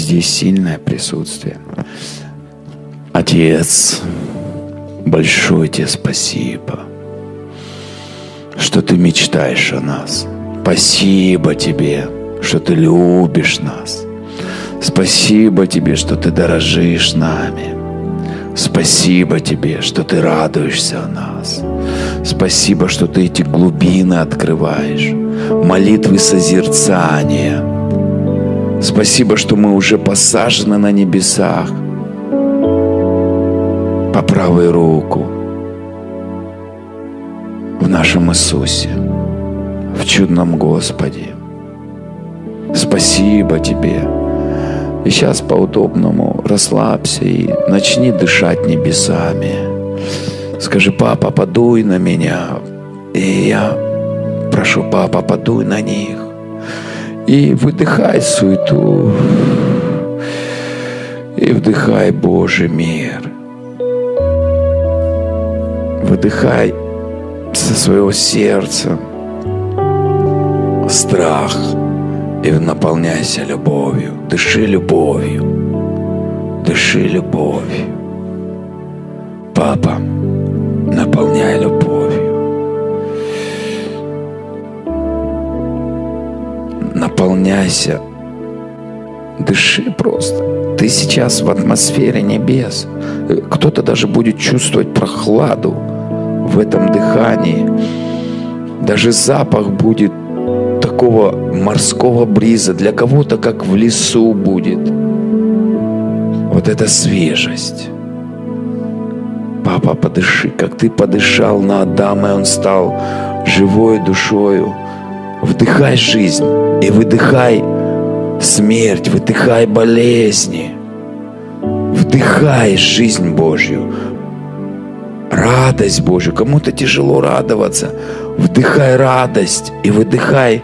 здесь сильное присутствие. Отец, большое тебе спасибо, что ты мечтаешь о нас. Спасибо тебе, что ты любишь нас. Спасибо тебе, что ты дорожишь нами. Спасибо тебе, что ты радуешься о нас. Спасибо, что ты эти глубины открываешь, молитвы созерцания. Спасибо, что мы уже посажены на небесах по правой руку в нашем Иисусе, в чудном Господе. Спасибо Тебе. И сейчас по-удобному расслабься и начни дышать небесами. Скажи, папа, подуй на меня. И я прошу, папа, подуй на них. И выдыхай суету. И вдыхай Божий мир. Выдыхай со своего сердца страх и наполняйся любовью. Дыши любовью. Дыши любовью. Папа, наполняй любовью. Наполняйся. Дыши просто. Ты сейчас в атмосфере небес. Кто-то даже будет чувствовать прохладу в этом дыхании. Даже запах будет такого морского бриза. Для кого-то как в лесу будет. Вот эта свежесть. Папа, подыши, как ты подышал на Адама, и он стал живой душою. Вдыхай жизнь и выдыхай смерть, выдыхай болезни. Вдыхай жизнь Божью, радость Божью. Кому-то тяжело радоваться. Вдыхай радость и выдыхай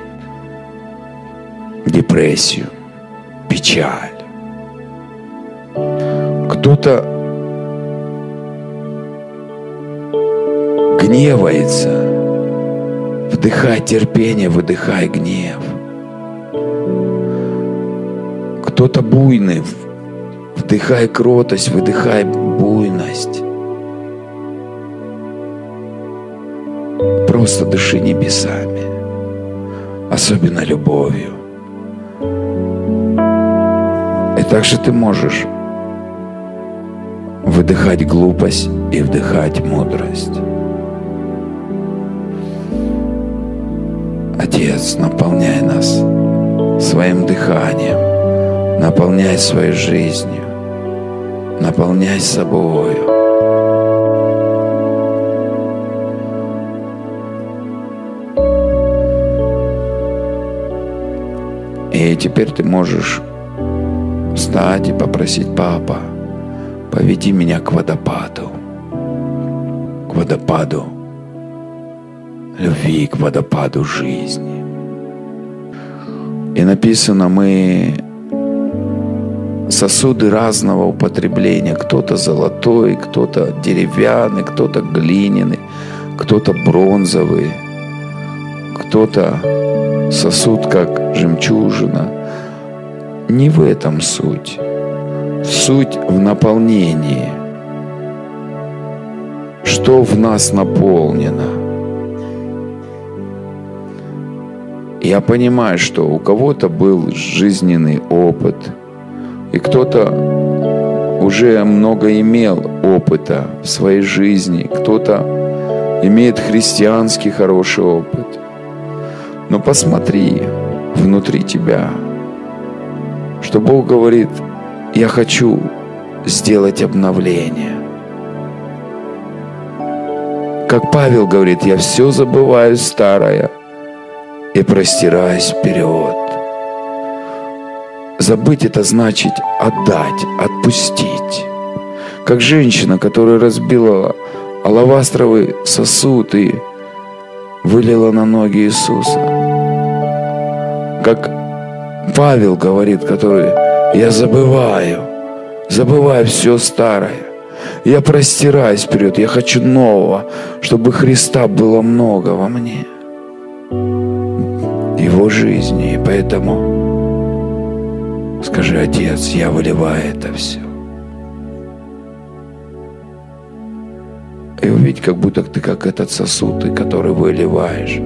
депрессию, печаль. Кто-то гневается. Вдыхай терпение, выдыхай гнев. Кто-то буйный. Вдыхай кротость, выдыхай буйность. Просто дыши небесами, особенно любовью. И также ты можешь выдыхать глупость и вдыхать мудрость. Отец, наполняй нас своим дыханием, наполняй своей жизнью, наполняй собою. И теперь ты можешь встать и попросить папа, поведи меня к водопаду, к водопаду любви, к водопаду жизни. И написано, мы сосуды разного употребления. Кто-то золотой, кто-то деревянный, кто-то глиняный, кто-то бронзовый, кто-то сосуд как жемчужина. Не в этом суть. Суть в наполнении. Что в нас наполнено – Я понимаю, что у кого-то был жизненный опыт, и кто-то уже много имел опыта в своей жизни, кто-то имеет христианский хороший опыт. Но посмотри внутри тебя, что Бог говорит, я хочу сделать обновление. Как Павел говорит, я все забываю старое – и простираясь вперед. Забыть это значит отдать, отпустить. Как женщина, которая разбила алавастровый сосуд и вылила на ноги Иисуса. Как Павел говорит, который я забываю, забываю все старое. Я простираюсь вперед, я хочу нового, чтобы Христа было много во мне его жизни. И поэтому Скажи, Отец, я выливаю это все. И увидеть, как будто ты как этот сосуд, который выливаешь.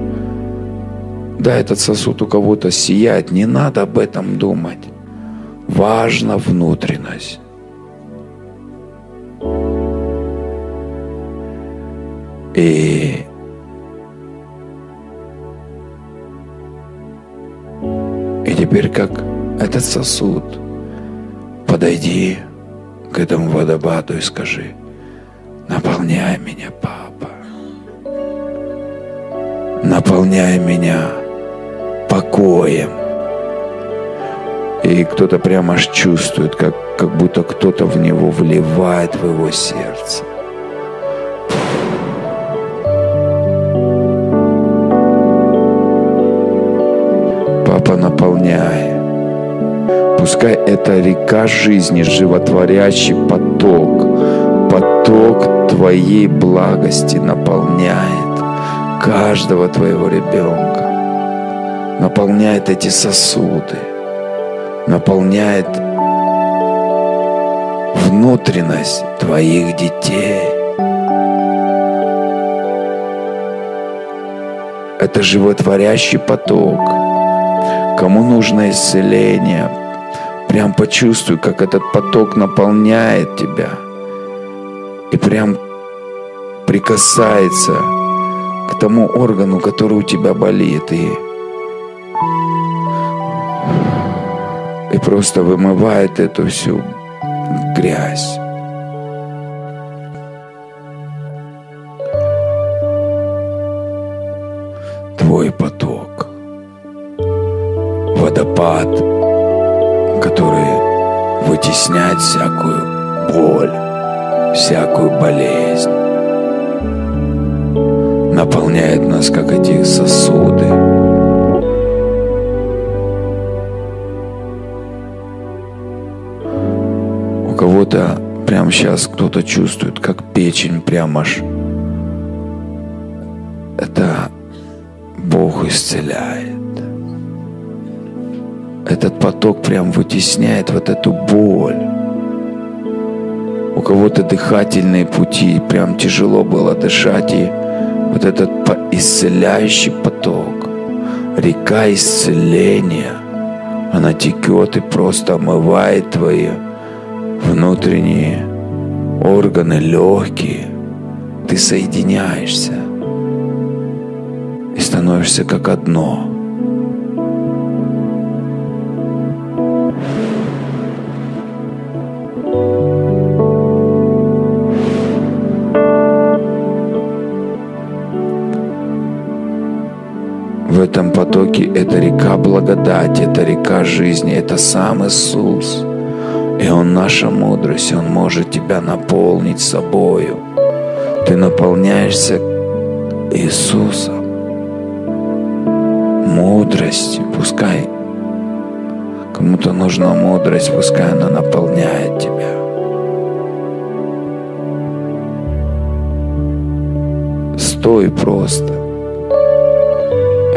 Да, этот сосуд у кого-то сияет, не надо об этом думать. Важна внутренность. И теперь как этот сосуд, подойди к этому водопаду и скажи, наполняй меня, папа. Наполняй меня покоем. И кто-то прямо аж чувствует, как, как будто кто-то в него вливает в его сердце. Наполняй. Пускай эта река жизни, животворящий поток, поток Твоей благости наполняет каждого Твоего ребенка, наполняет эти сосуды, наполняет внутренность Твоих детей. Это животворящий поток – Кому нужно исцеление, прям почувствуй, как этот поток наполняет тебя. И прям прикасается к тому органу, который у тебя болит, и, и просто вымывает эту всю грязь. Водопад, который вытесняет всякую боль, всякую болезнь, наполняет нас, как эти сосуды. У кого-то прямо сейчас кто-то чувствует, как печень прямо аж это Бог исцеляет этот поток прям вытесняет вот эту боль. У кого-то дыхательные пути, прям тяжело было дышать, и вот этот исцеляющий поток, река исцеления, она текет и просто омывает твои внутренние органы, легкие. Ты соединяешься и становишься как одно – потоке это река благодати, это река жизни, это сам Иисус. И Он наша мудрость, Он может тебя наполнить собою. Ты наполняешься Иисусом, мудростью, пускай кому-то нужна мудрость, пускай она наполняет тебя. Стой просто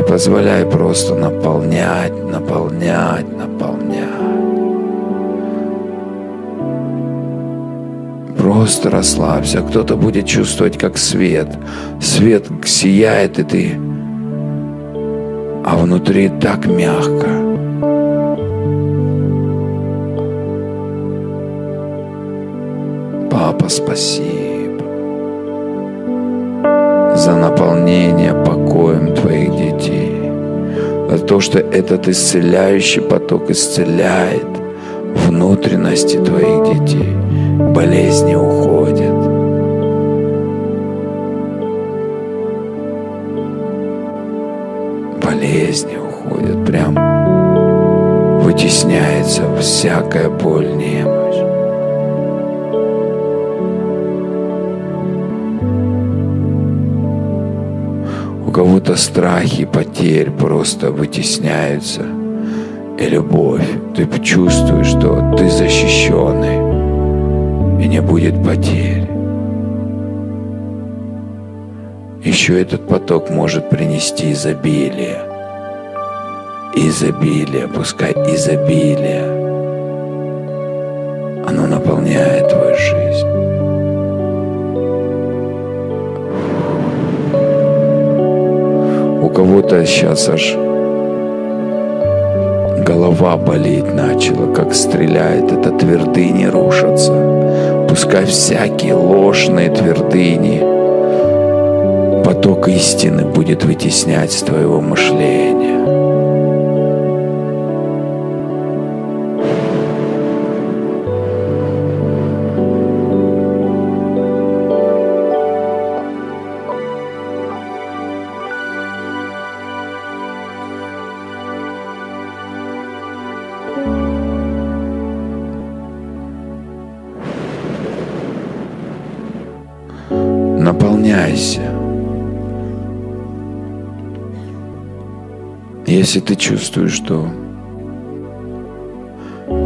позволяй просто наполнять, наполнять, наполнять. Просто расслабься. Кто-то будет чувствовать, как свет. Свет сияет, и ты... А внутри так мягко. Папа, спасибо за наполнение то, что этот исцеляющий поток исцеляет внутренности твоих детей. Болезни уходят. Болезни уходят. Прям вытесняется всякая боль, кого-то страхи потерь просто вытесняются. И любовь. Ты чувствуешь, что ты защищенный. И не будет потерь. Еще этот поток может принести изобилие. Изобилие, пускай изобилие кого-то сейчас аж голова болеть начала, как стреляет, это твердыни рушатся. Пускай всякие ложные твердыни, поток истины будет вытеснять с твоего мышления. Наполняйся. Если ты чувствуешь, что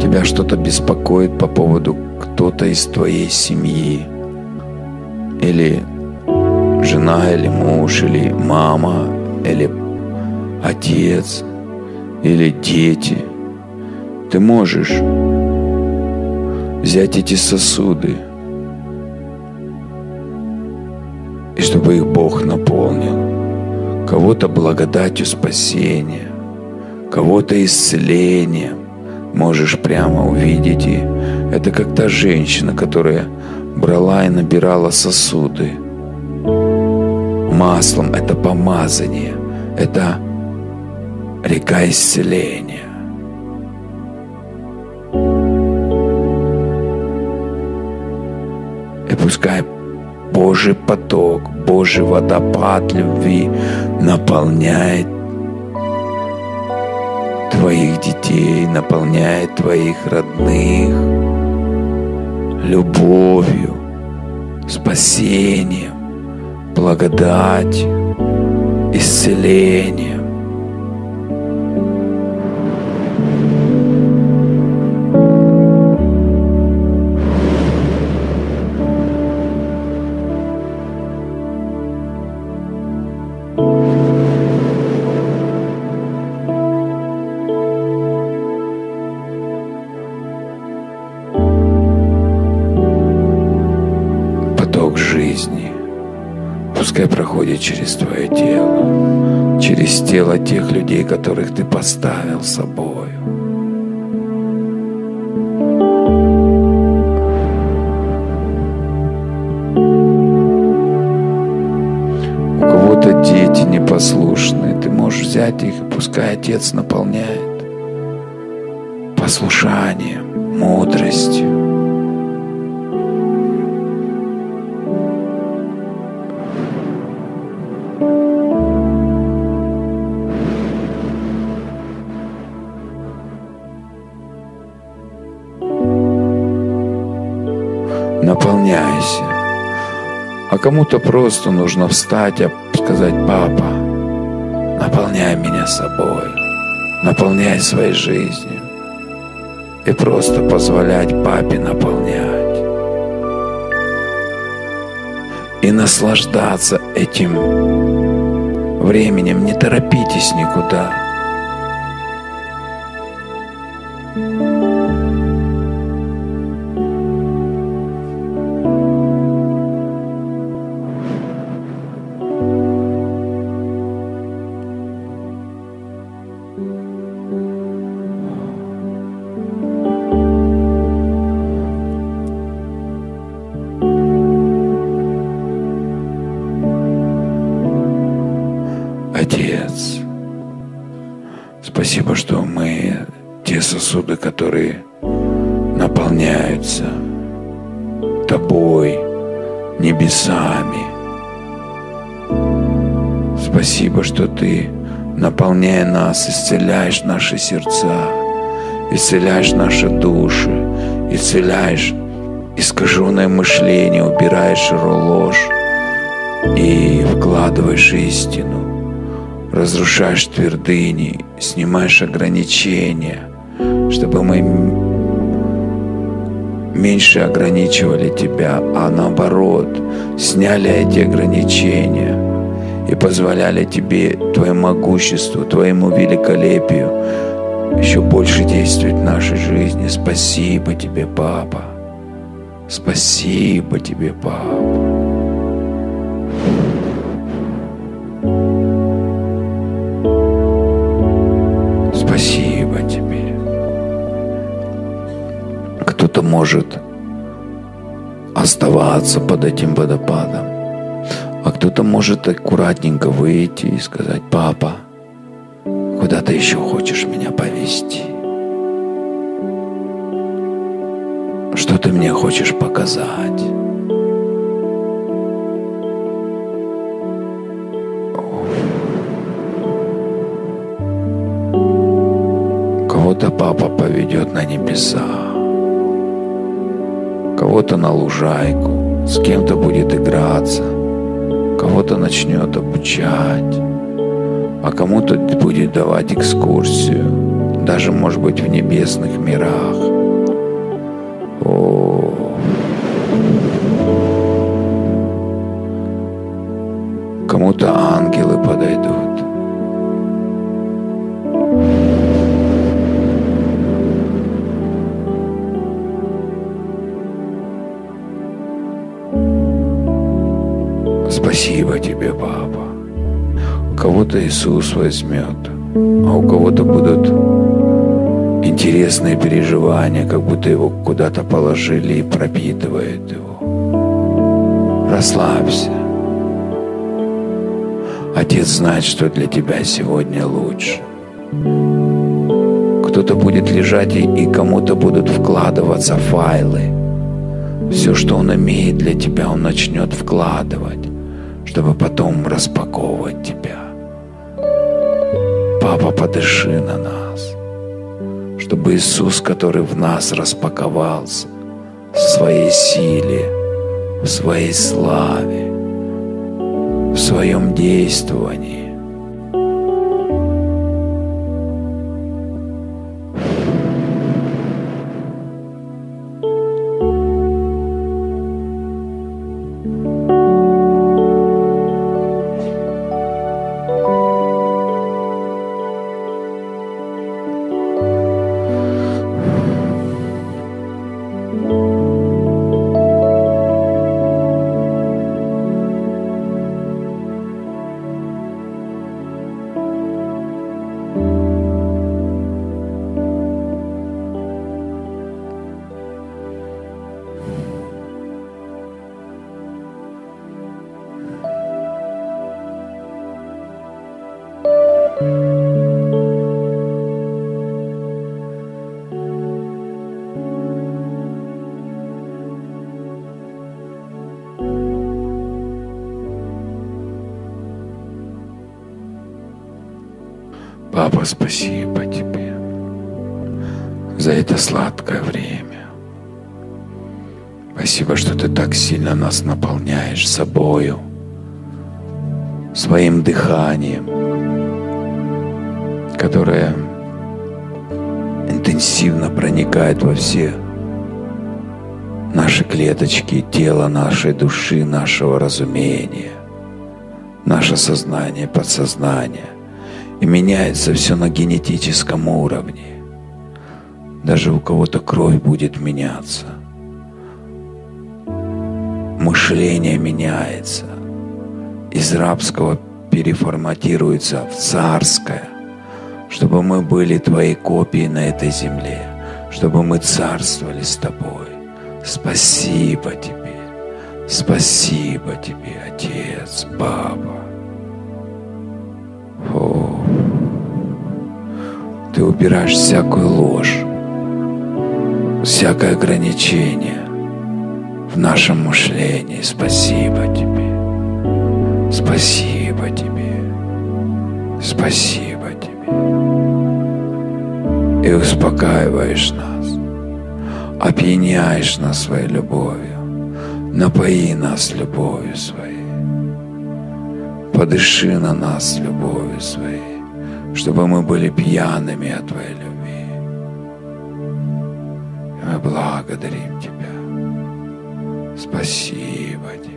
тебя что-то беспокоит по поводу кто-то из твоей семьи, или жена, или муж, или мама, или отец, или дети, ты можешь взять эти сосуды – и чтобы их Бог наполнил. Кого-то благодатью спасения, кого-то исцелением. Можешь прямо увидеть. И это как та женщина, которая брала и набирала сосуды. Маслом это помазание, это река исцеления. И пускай Божий поток, Божий водопад любви наполняет твоих детей, наполняет твоих родных любовью, спасением, благодатью, исцелением. Проходит через твое тело, через тело тех людей, которых ты поставил собою. У кого-то дети непослушные, ты можешь взять их, и пускай Отец наполняет послушанием, мудростью. Кому-то просто нужно встать и сказать, папа, наполняй меня собой, наполняй своей жизнью. И просто позволять папе наполнять. И наслаждаться этим временем. Не торопитесь никуда. Нас, исцеляешь наши сердца, исцеляешь наши души, исцеляешь искаженное мышление, убираешь ложь и вкладываешь истину разрушаешь твердыни, снимаешь ограничения, чтобы мы меньше ограничивали Тебя, а наоборот, сняли эти ограничения и позволяли Тебе, Твоему могуществу, Твоему великолепию еще больше действовать в нашей жизни. Спасибо Тебе, Папа. Спасибо тебе, папа. Спасибо тебе. Кто-то может оставаться под этим водопадом, кто-то может аккуратненько выйти и сказать, папа, куда ты еще хочешь меня повести? Что ты мне хочешь показать? Кого-то папа поведет на небеса, кого-то на лужайку, с кем-то будет играться, кого-то начнет обучать, а кому-то будет давать экскурсию, даже, может быть, в небесных мирах. О, кому-то Иисус возьмет, а у кого-то будут интересные переживания, как будто его куда-то положили и пропитывает его. Расслабься. Отец знает, что для тебя сегодня лучше. Кто-то будет лежать и, и кому-то будут вкладываться файлы. Все, что он имеет для тебя, он начнет вкладывать чтобы потом распаковывать тебя. Папа, подыши на нас, чтобы Иисус, который в нас распаковался, в своей силе, в своей славе, в своем действовании, спасибо тебе за это сладкое время. Спасибо, что ты так сильно нас наполняешь собою, своим дыханием, которое интенсивно проникает во все наши клеточки тела нашей души, нашего разумения, наше сознание, подсознание – и меняется все на генетическом уровне. Даже у кого-то кровь будет меняться. Мышление меняется. Из рабского переформатируется в царское, чтобы мы были твоей копией на этой земле, чтобы мы царствовали с тобой. Спасибо тебе, спасибо тебе, Отец, Папа. О, ты убираешь всякую ложь, всякое ограничение в нашем мышлении. Спасибо тебе. Спасибо тебе. Спасибо тебе. И успокаиваешь нас, опьяняешь нас своей любовью, напои нас любовью своей. Подыши на нас любовью своей, чтобы мы были пьяными от Твоей любви. Мы благодарим Тебя. Спасибо Тебе.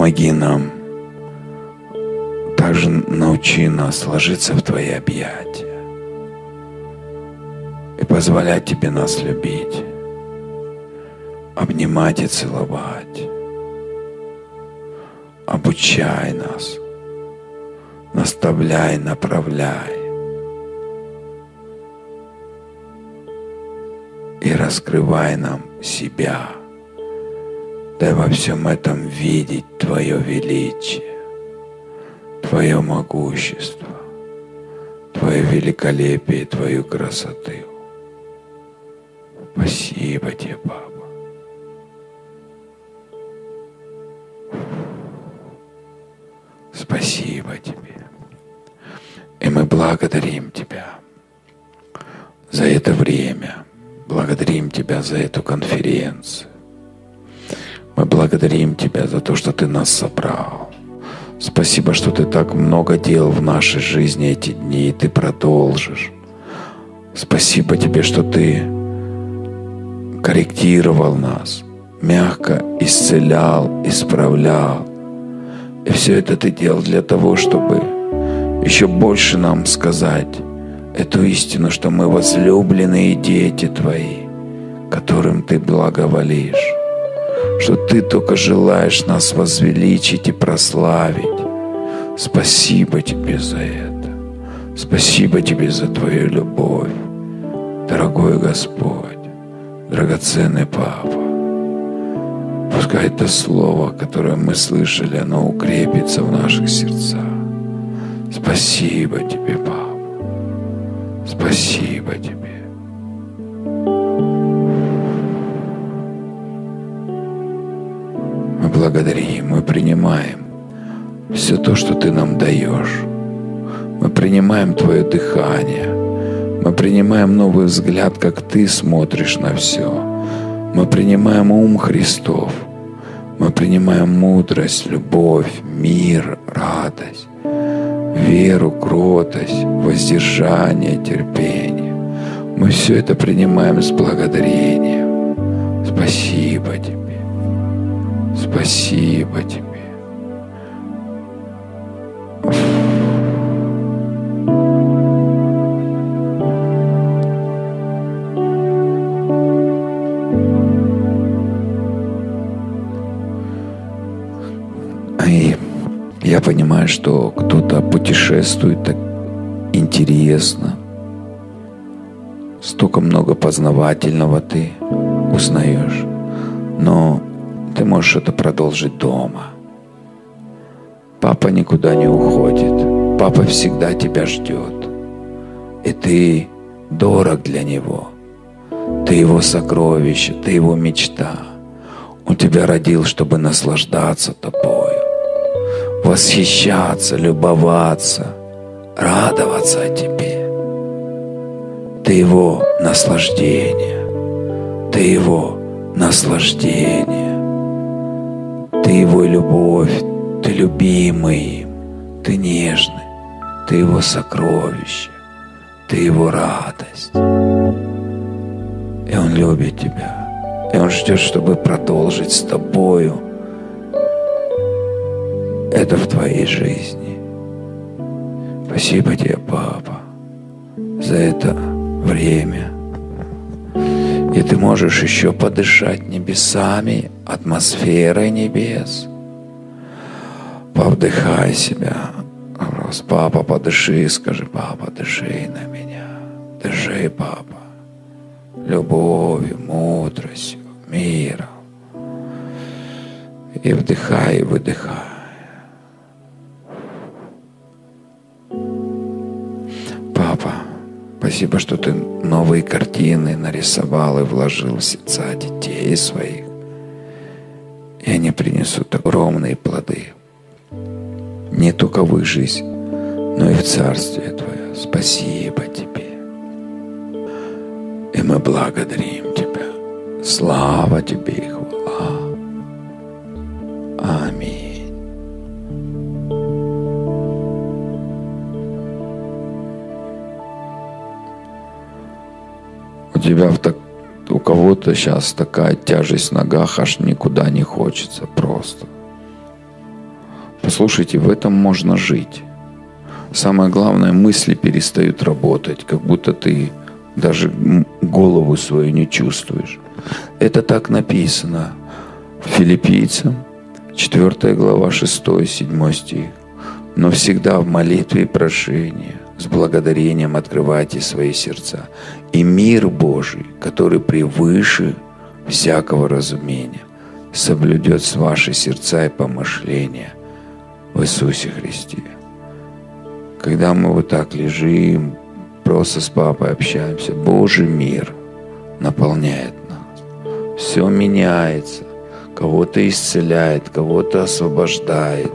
Помоги нам, также научи нас ложиться в Твои объятия и позволять Тебе нас любить, обнимать и целовать. Обучай нас, наставляй, направляй. И раскрывай нам себя. Дай во всем этом видеть Твое величие, Твое могущество, Твое великолепие, Твою красоту. Спасибо тебе, Папа. Спасибо тебе. И мы благодарим Тебя за это время. Благодарим Тебя за эту конференцию. Мы благодарим Тебя за то, что Ты нас собрал. Спасибо, что Ты так много делал в нашей жизни эти дни, и Ты продолжишь. Спасибо Тебе, что Ты корректировал нас, мягко исцелял, исправлял. И все это ты делал для того, чтобы еще больше нам сказать эту истину, что мы возлюбленные дети Твои, которым Ты благоволишь, что Ты только желаешь нас возвеличить и прославить. Спасибо Тебе за это. Спасибо Тебе за Твою любовь, дорогой Господь, драгоценный Папа. Пускай это слово, которое мы слышали, оно укрепится в наших сердцах. Спасибо тебе, папа. Спасибо тебе. Благодарим, мы принимаем все то, что ты нам даешь. Мы принимаем твое дыхание. Мы принимаем новый взгляд, как ты смотришь на все. Мы принимаем ум Христов. Мы принимаем мудрость, любовь, мир, радость, веру, кротость, воздержание, терпение. Мы все это принимаем с благодарением. Спасибо тебе. Спасибо тебе. Я понимаю, что кто-то путешествует так интересно. Столько много познавательного ты узнаешь. Но ты можешь это продолжить дома. Папа никуда не уходит. Папа всегда тебя ждет. И ты дорог для него. Ты его сокровище, ты его мечта. Он тебя родил, чтобы наслаждаться тобою восхищаться, любоваться, радоваться о тебе. Ты его наслаждение, ты его наслаждение, ты его любовь, ты любимый им, ты нежный, ты его сокровище, ты его радость. И он любит тебя, и он ждет, чтобы продолжить с тобою – это в твоей жизни. Спасибо тебе, папа, за это время. И ты можешь еще подышать небесами, атмосферой небес. Повдыхай себя. Раз, папа, подыши, скажи, папа, дыши на меня. Дыши, папа. Любовью, мудростью, миром. И вдыхай, и выдыхай. Спасибо, что ты новые картины нарисовал и вложил в сердца детей своих. И они принесут огромные плоды. Не только в их жизнь, но и в Царствие Твое. Спасибо Тебе. И мы благодарим Тебя. Слава Тебе и хвала. Аминь. Тебя в так, у кого-то сейчас такая тяжесть в ногах, аж никуда не хочется просто. Послушайте, в этом можно жить. Самое главное, мысли перестают работать, как будто ты даже голову свою не чувствуешь. Это так написано филиппийцам, 4 глава, 6-7 стих. Но всегда в молитве и прошении, с благодарением открывайте свои сердца. И мир Божий, который превыше всякого разумения, соблюдет ваши сердца и помышления в Иисусе Христе. Когда мы вот так лежим, просто с папой общаемся, Божий мир наполняет нас. Все меняется. Кого-то исцеляет, кого-то освобождает.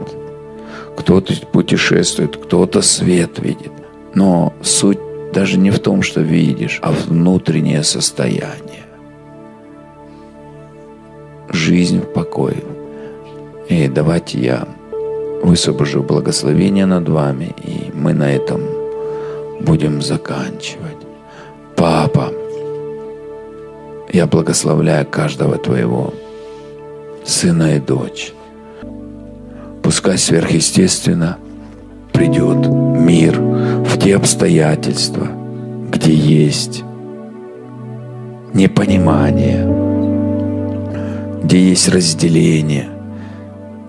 Кто-то путешествует, кто-то свет видит. Но суть даже не в том, что видишь, а внутреннее состояние. Жизнь в покое. И давайте я высвобожу благословение над вами, и мы на этом будем заканчивать. Папа, я благословляю каждого твоего сына и дочь. Пускай сверхъестественно придет мир в те обстоятельства, где есть непонимание, где есть разделение,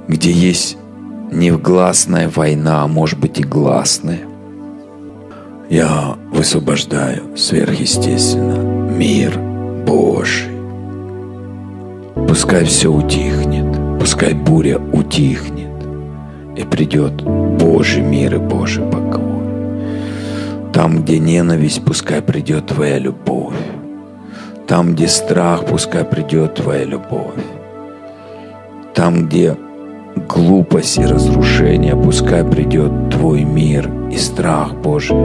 где есть невгласная война, а может быть и гласная. Я высвобождаю сверхъестественно мир Божий. Пускай все утихнет, пускай буря утихнет, и придет Божий мир и Божий покой. Там, где ненависть, пускай придет Твоя любовь. Там, где страх, пускай придет Твоя любовь. Там, где глупость и разрушение, пускай придет Твой мир и страх Божий.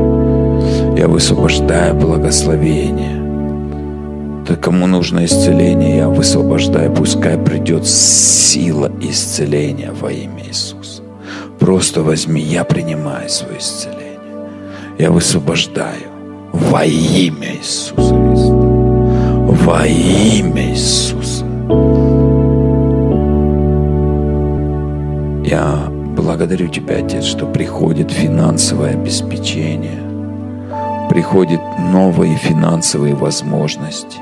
Я высвобождаю благословение. Ты кому нужно исцеление, я высвобождаю, пускай придет сила исцеления во имя Иисуса. Просто возьми, я принимаю свое исцеление. Я высвобождаю во имя Иисуса Христа. Во имя Иисуса. Я благодарю Тебя, Отец, что приходит финансовое обеспечение, приходят новые финансовые возможности,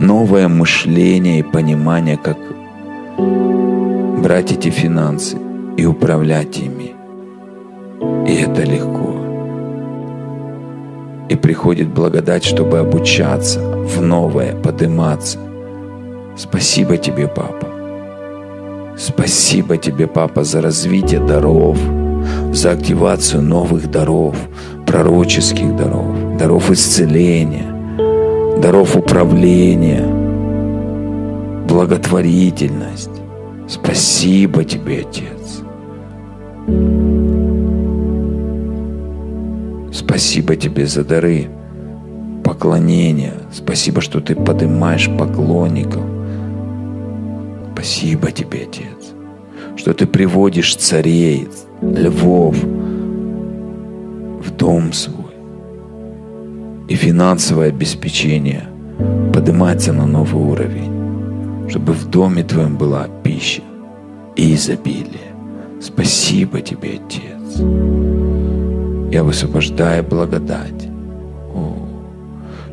новое мышление и понимание, как брать эти финансы и управлять ими. И это легко. И приходит благодать, чтобы обучаться в новое, подниматься. Спасибо тебе, Папа. Спасибо тебе, Папа, за развитие даров, за активацию новых даров, пророческих даров, даров исцеления, даров управления, благотворительность. Спасибо тебе, Отец. Спасибо тебе за дары поклонения. Спасибо, что ты поднимаешь поклонников. Спасибо тебе, Отец, что ты приводишь царей, львов в дом свой. И финансовое обеспечение поднимается на новый уровень, чтобы в доме твоем была пища и изобилие. Спасибо тебе, Отец. Я высвобождаю благодать,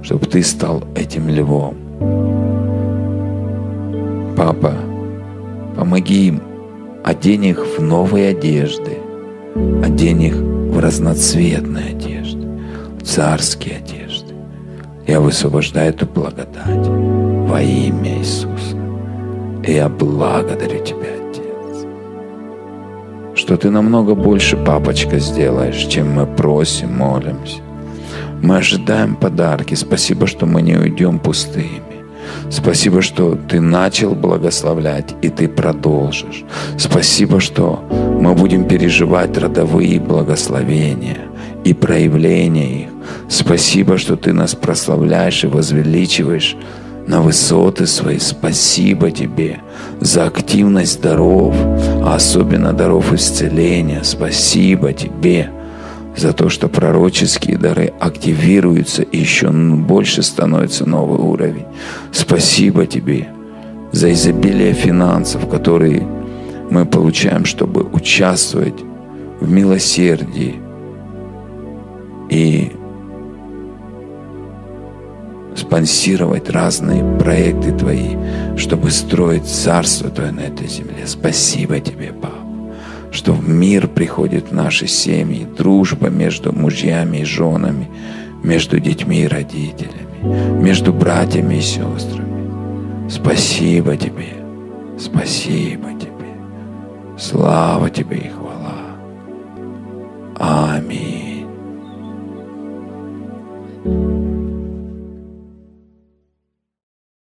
чтобы ты стал этим львом. Папа, Помоги им, одень их в новые одежды, одень их в разноцветные одежды, царские одежды. Я высвобождаю эту благодать во имя Иисуса. И я благодарю Тебя, что Ты намного больше, папочка, сделаешь, чем мы просим, молимся. Мы ожидаем подарки. Спасибо, что мы не уйдем пустыми. Спасибо, что ты начал благословлять, и ты продолжишь. Спасибо, что мы будем переживать родовые благословения и проявления их. Спасибо, что ты нас прославляешь и возвеличиваешь на высоты свои. Спасибо тебе за активность даров, а особенно даров исцеления. Спасибо тебе за то, что пророческие дары активируются и еще больше становится новый уровень. Спасибо Тебе за изобилие финансов, которые мы получаем, чтобы участвовать в милосердии и спонсировать разные проекты Твои, чтобы строить Царство Твое на этой земле. Спасибо Тебе, Папа что в мир приходит в наши семьи, дружба между мужьями и женами, между детьми и родителями, между братьями и сестрами. Спасибо Тебе, спасибо Тебе, слава Тебе и хвала. Аминь.